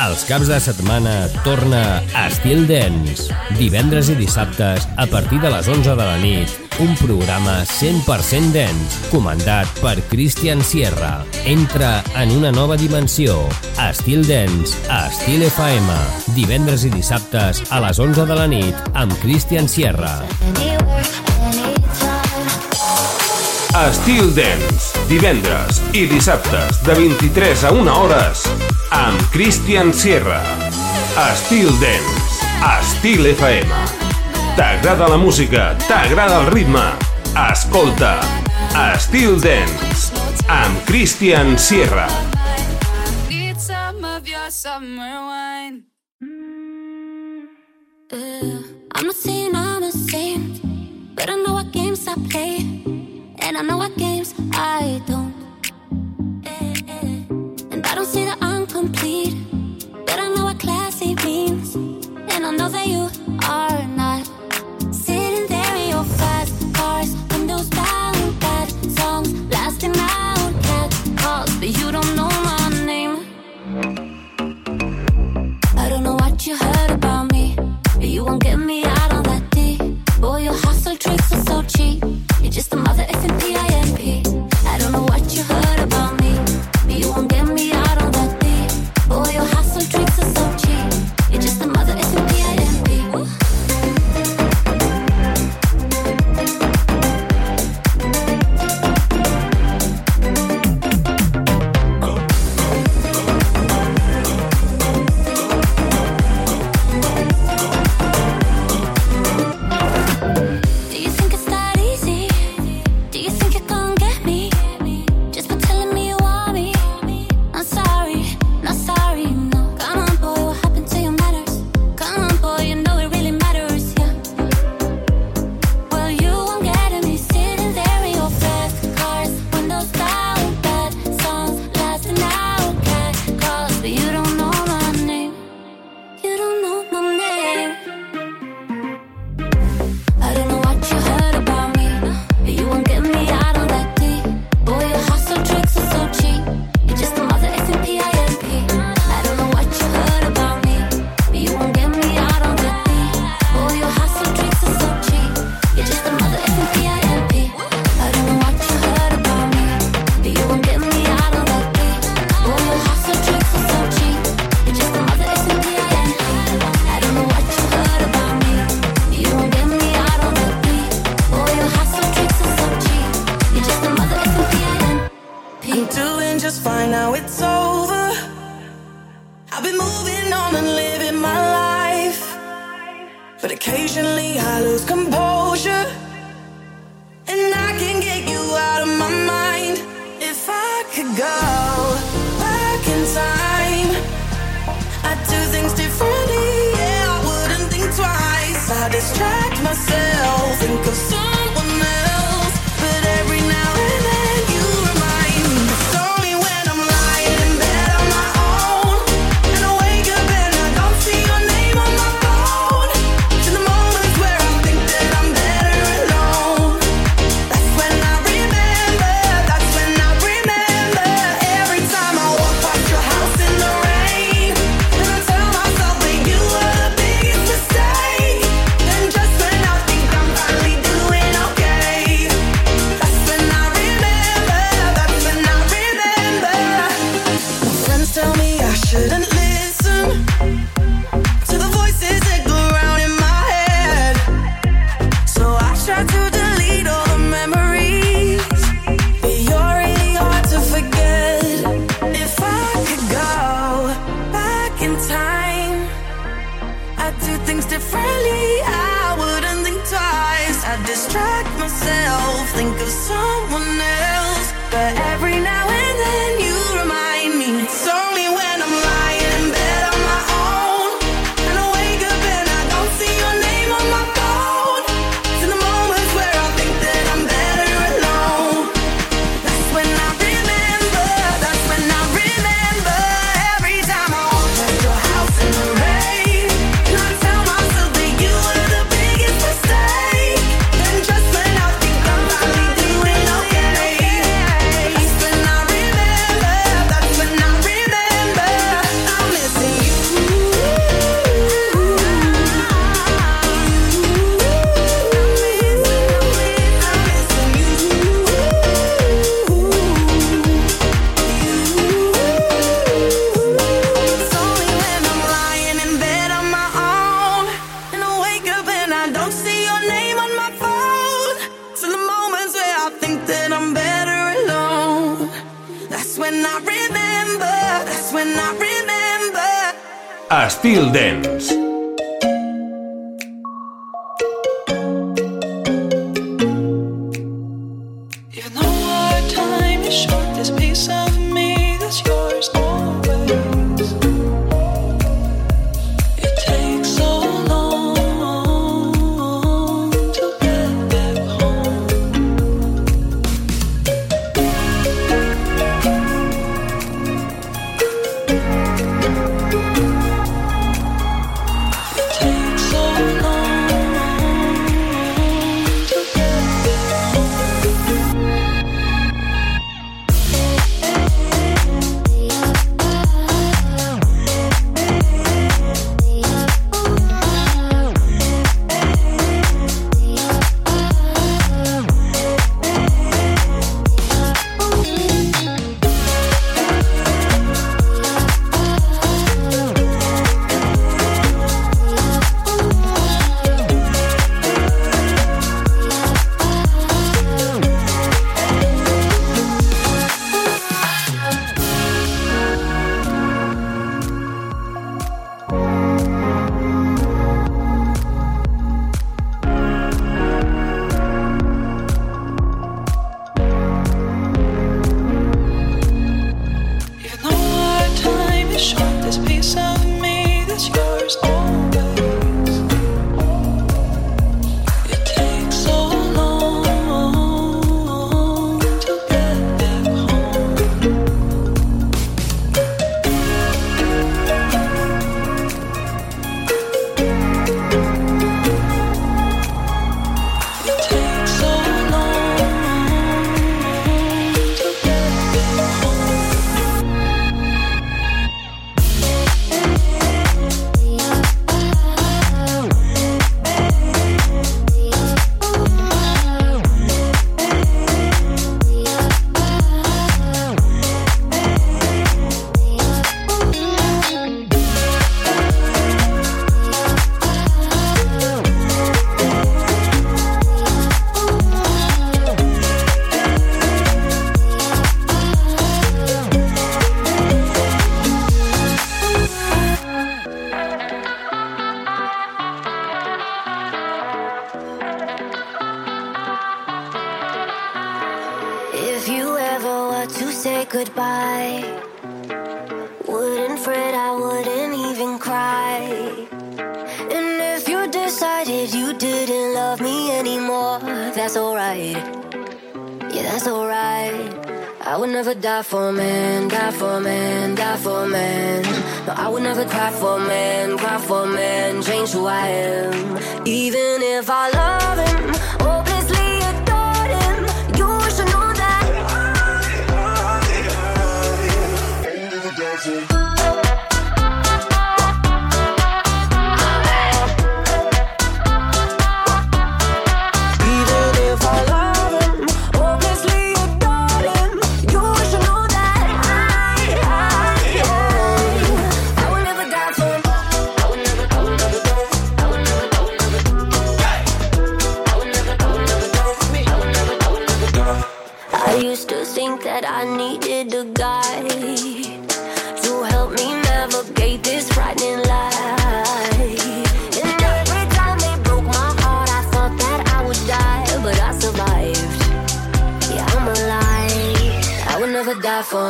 Els caps de setmana torna a Estil Dance. Divendres i dissabtes, a partir de les 11 de la nit, un programa 100% dance, comandat per Christian Sierra. Entra en una nova dimensió. Estil Dance, a Estil FM. Divendres i dissabtes, a les 11 de la nit, amb Christian Sierra. Sierra. Estil Dance, divendres i dissabtes de 23 a 1 hores amb Christian Sierra. Estil Dance, Estil FM. T'agrada la música, t'agrada el ritme. Escolta, Estil Dance amb Christian Sierra. Need some of your summer wine. Mm. Uh, I'm not saying I'm a saint, but I know what games I play. And I know what games I don't. And I don't see that I'm complete. But I know what classy means. And I know that you are not. Sitting there in your fast cars, windows those bad songs, blasting out cat calls. But you don't know my name. I don't know what you heard about me. But you won't get me out on that day. Boy, your hustle tricks are so cheap. You're just a mother effing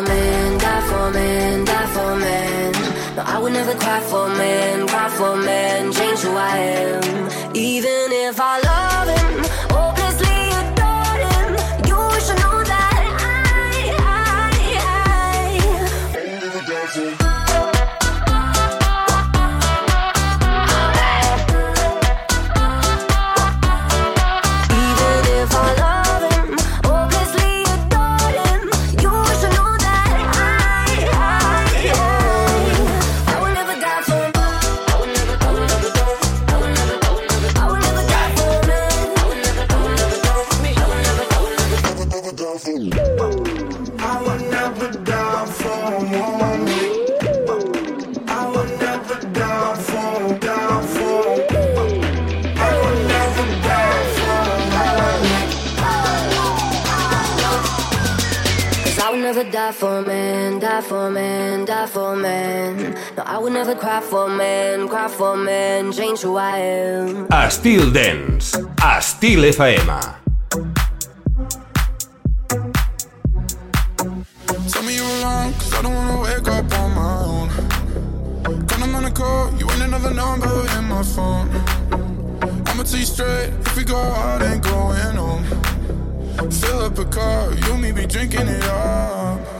men, die for men, die for men. No, I would never cry for men, cry for men, change who I am. Even if I love him, never die for a man, die for a man, die for a man. No, I would never cry for a man, cry for a man, change who I am. Styl Dance, Styl FM. Tell me you're alone, cause I don't wanna wake up on my own. When I'm on a call, you ain't another number in my phone. I'ma tell you straight, if we go out, ain't going home. Fill up a car, you and me be drinking it up.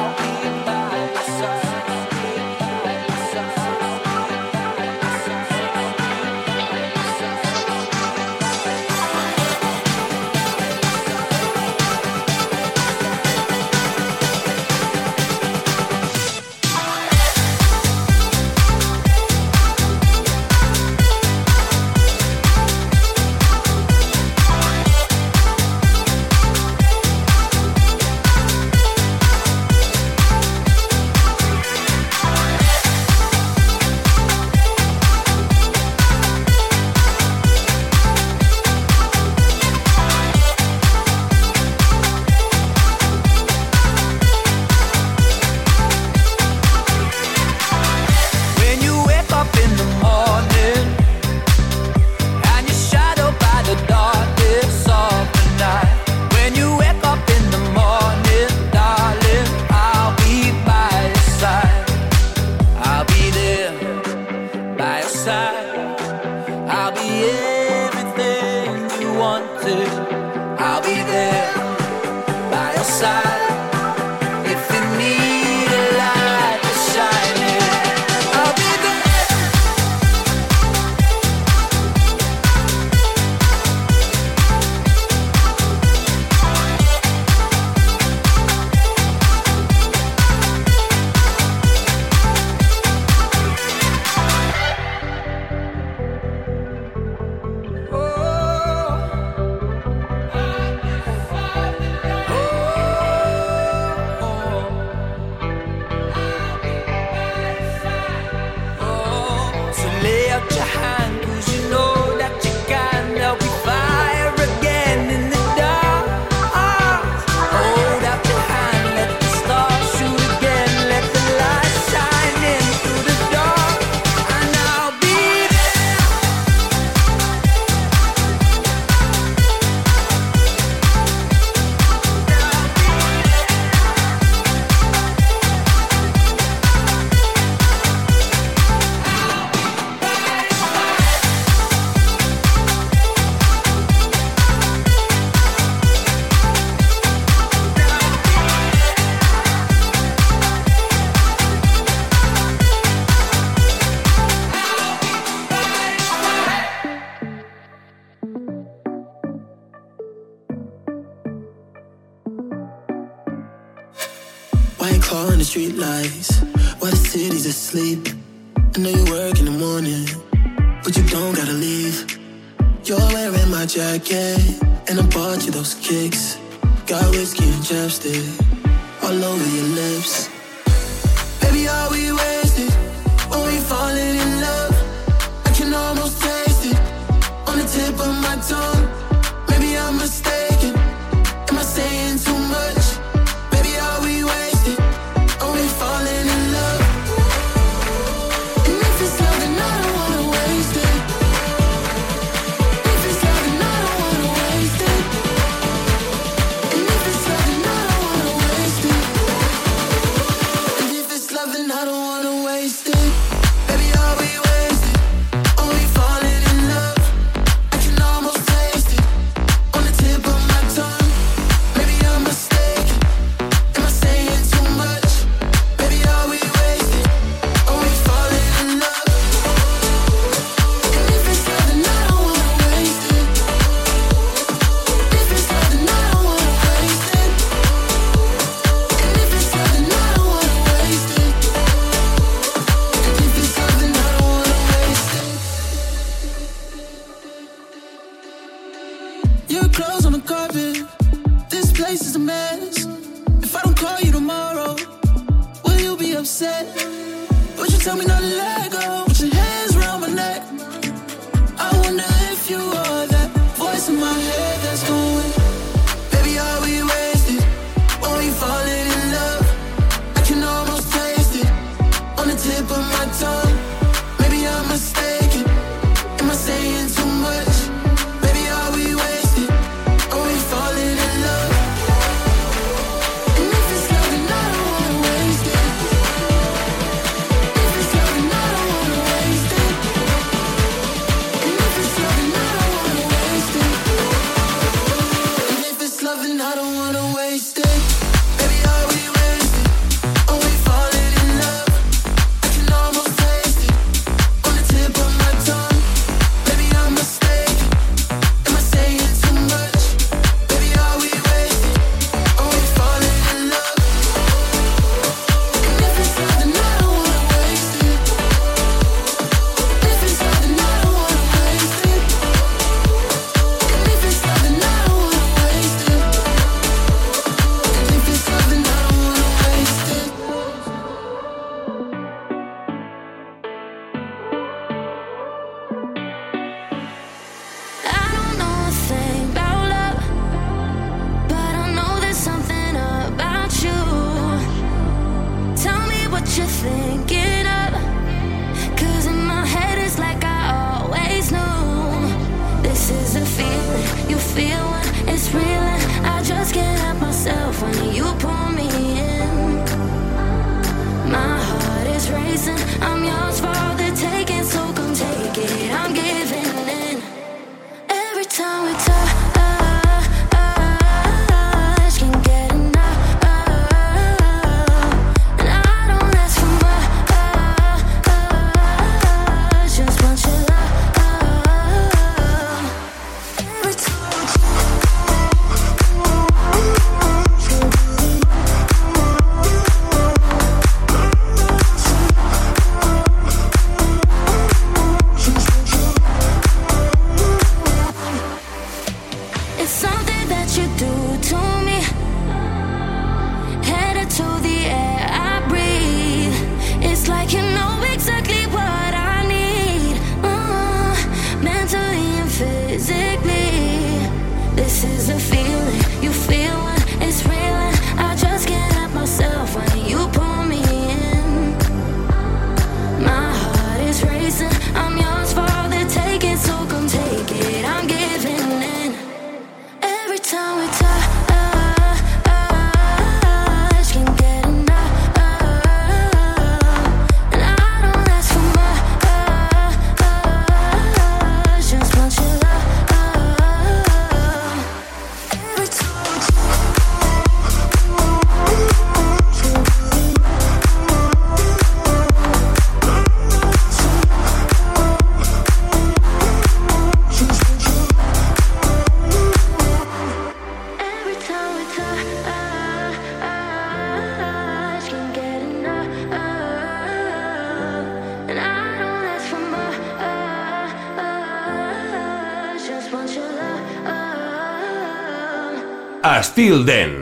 Styl Dance.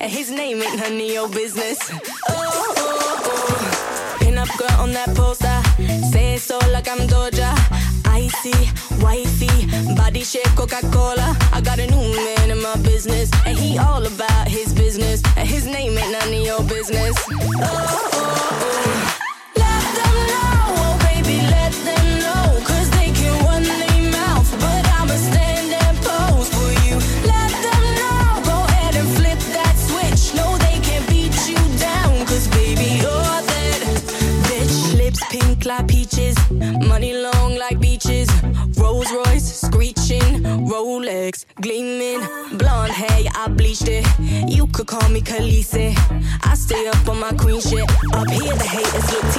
And his name ain't none of your business. Oh, oh, oh. Pin up girl on that poster. Say it so like I'm Doja. Icy, wifey, body shape Coca Cola. I got a new man in my business, and he all about his business. And his name ain't none of your business. Oh, oh, oh. Me Khaleesi. I stay up on my queen shit. Up here, the haters look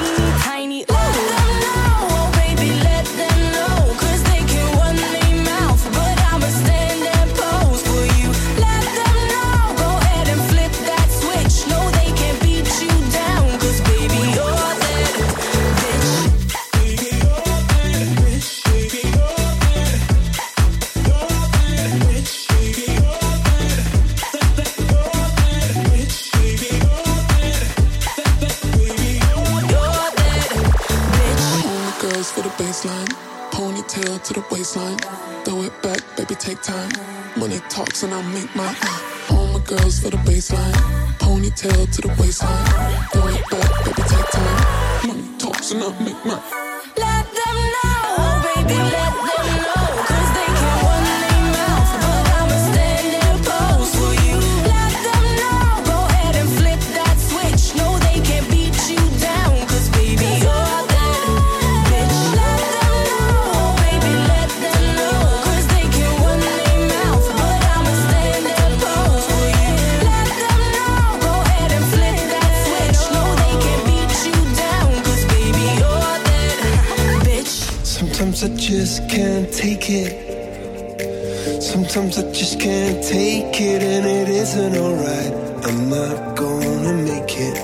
it. Sometimes I just can't take it, and it isn't alright. I'm not gonna make it.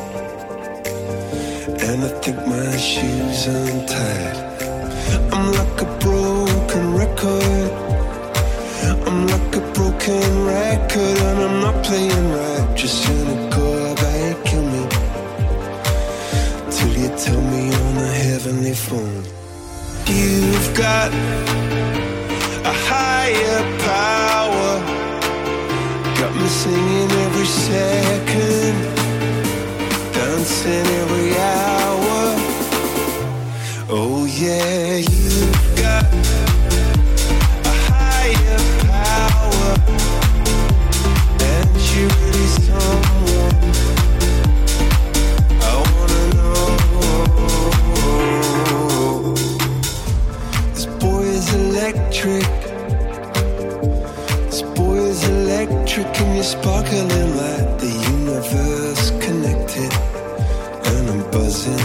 And I think my shoes untied. I'm like a broken record. I'm like a broken record, and I'm not playing right. Just cynical, I kill me. Till you tell me on the heavenly phone. You've got a higher power. Got me singing every second, dancing every hour. Oh yeah, you've got a higher power, and you're really someone I wanna know. This boy is electric. Electric, and you're sparkling like the universe connected. And I'm buzzing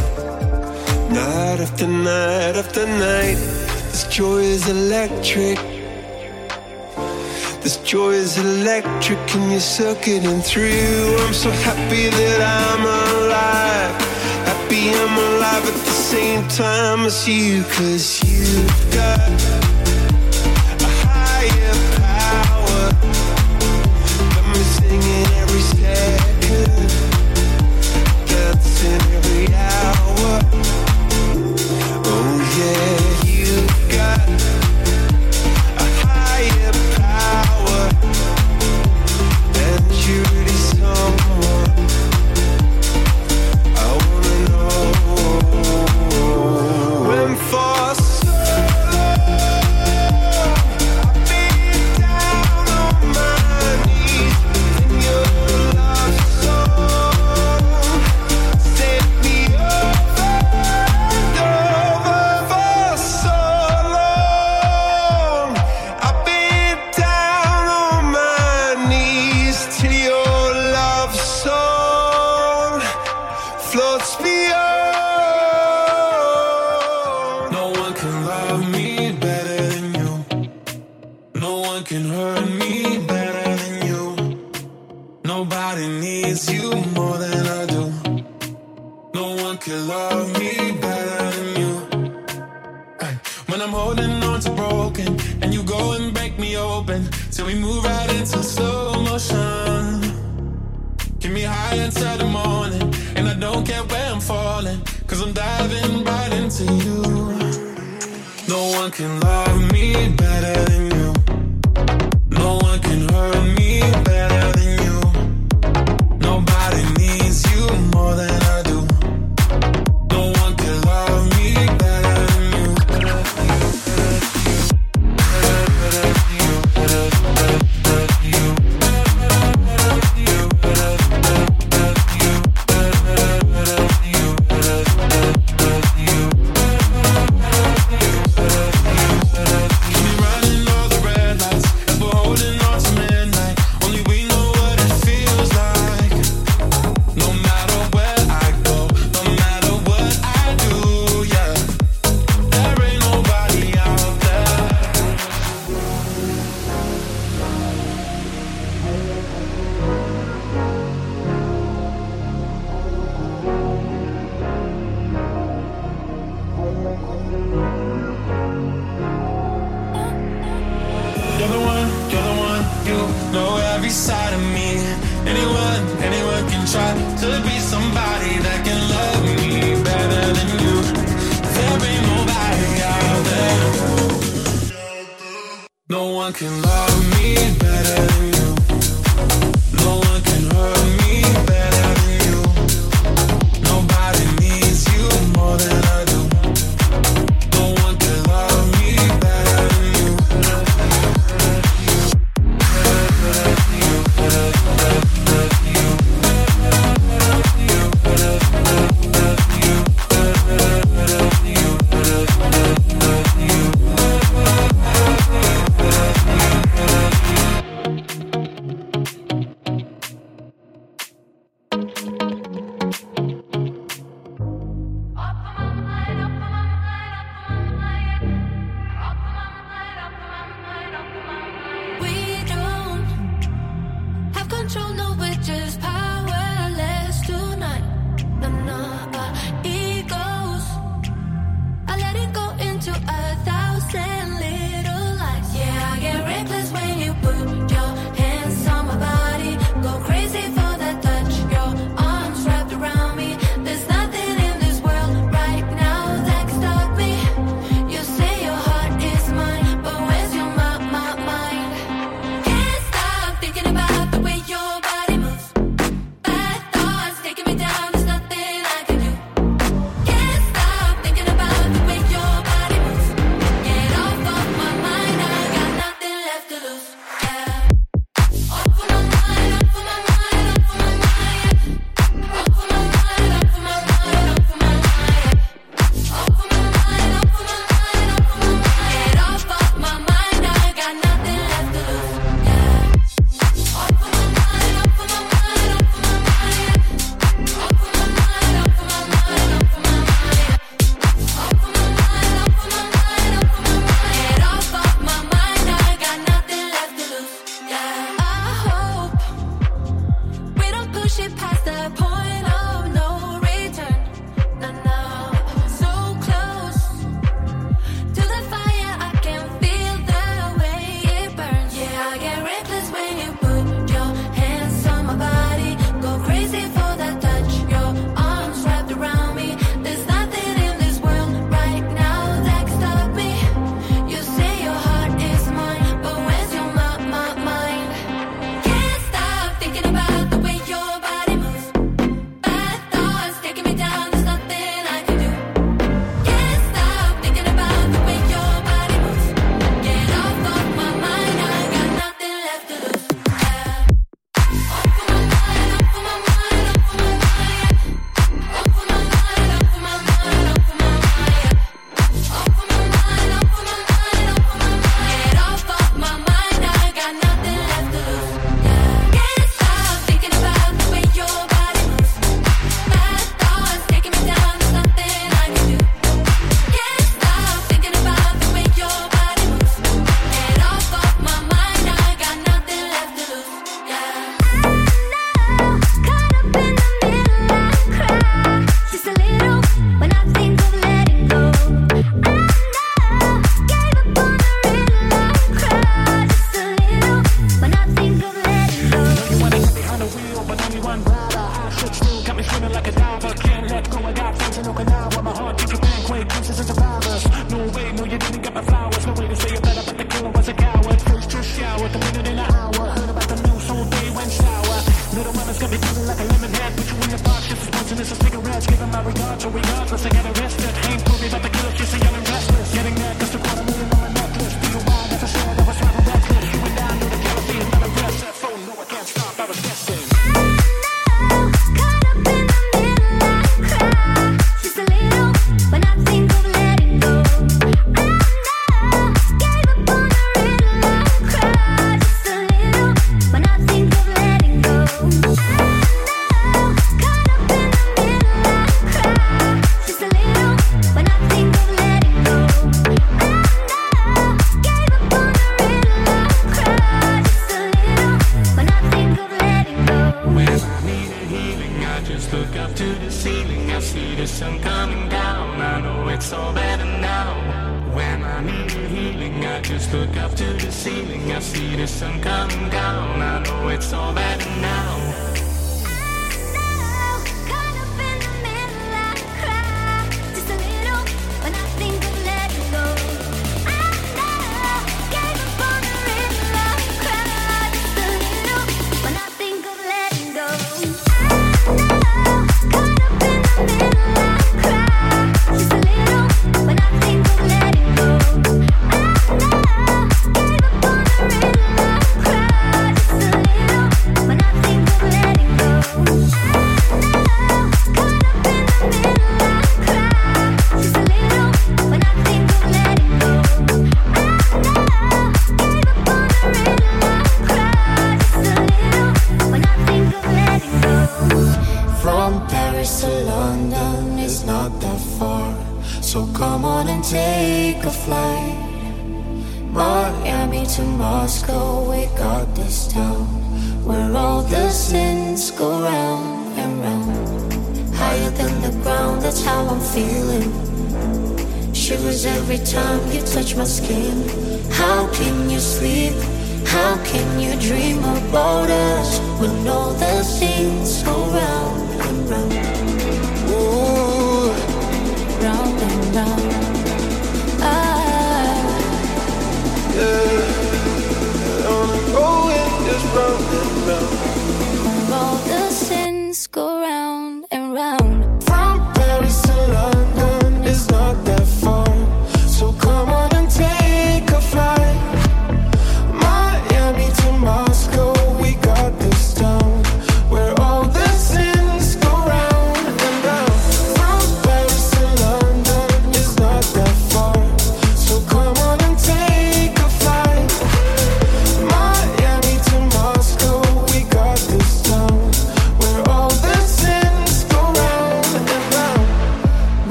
night after night after night. This joy is electric. This joy is electric, and you're circuiting through. I'm so happy that I'm alive. Happy I'm alive at the same time as you, cause you've got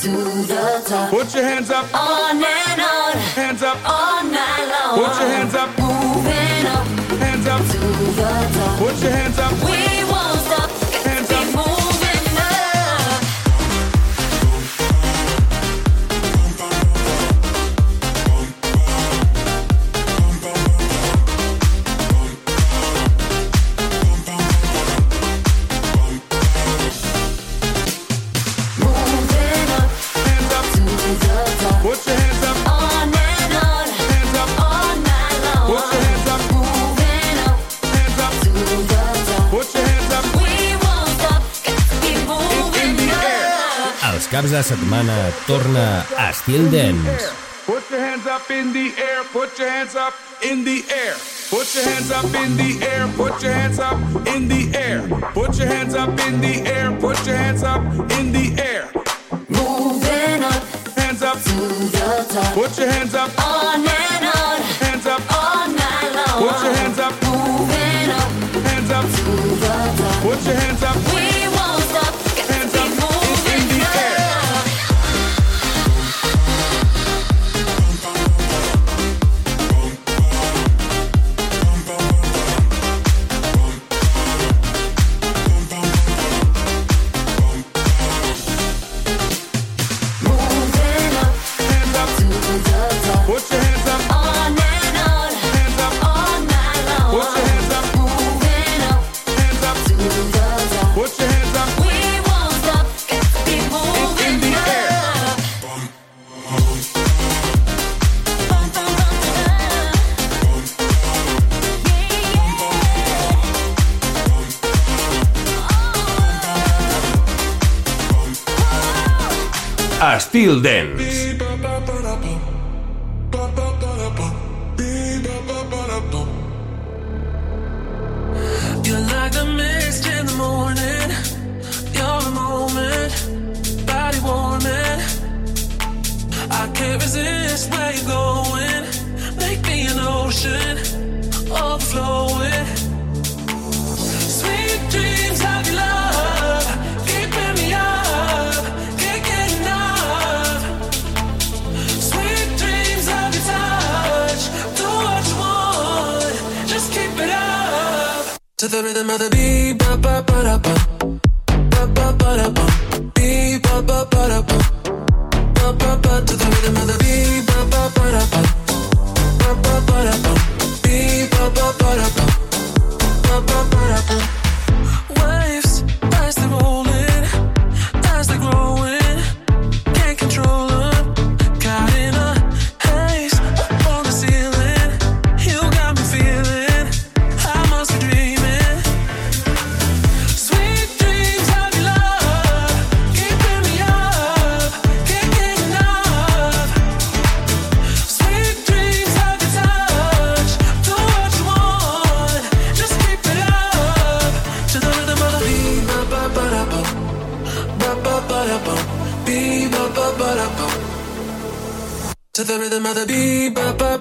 to the top. Put your hands up. de la setmana torna a Styl Dance. Put your hands up in the air, put your hands up in the air. Put your hands up in the air, put your hands up in the air. Put your hands up in the air, put your hands up in the air. Moving up, hands up to the top. Put your hands up. Until then. the rhythm of the beat, ba ba.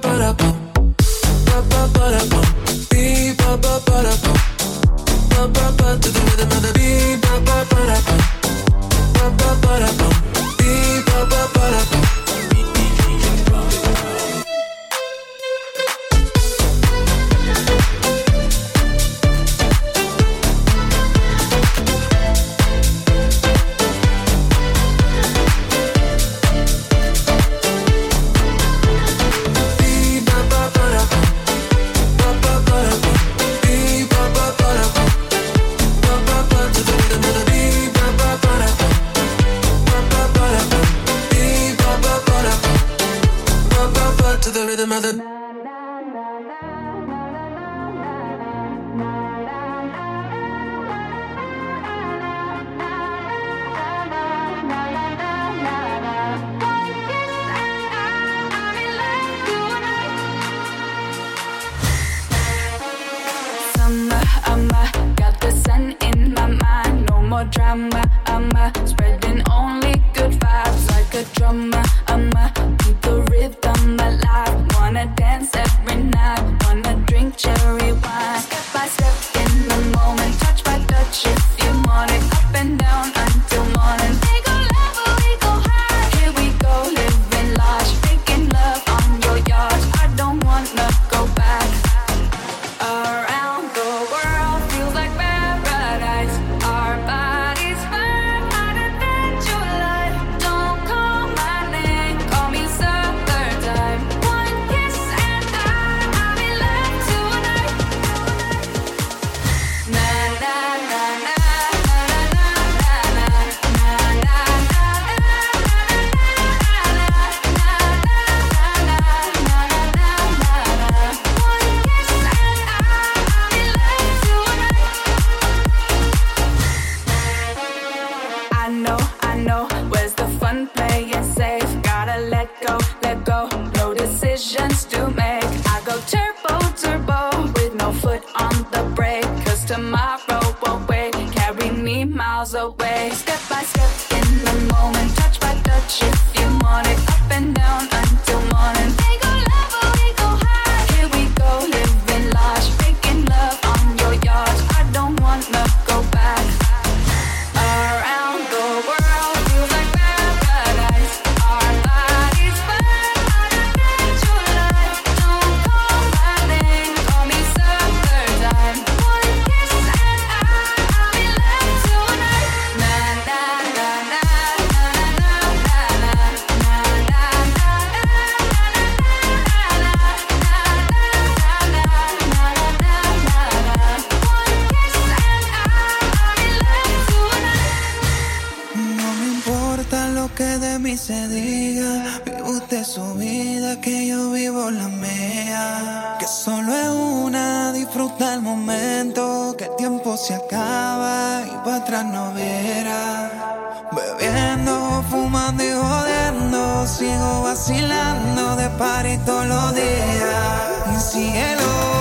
Bebiendo, fumando y jodiendo, sigo vacilando de par todos los días. Cielo.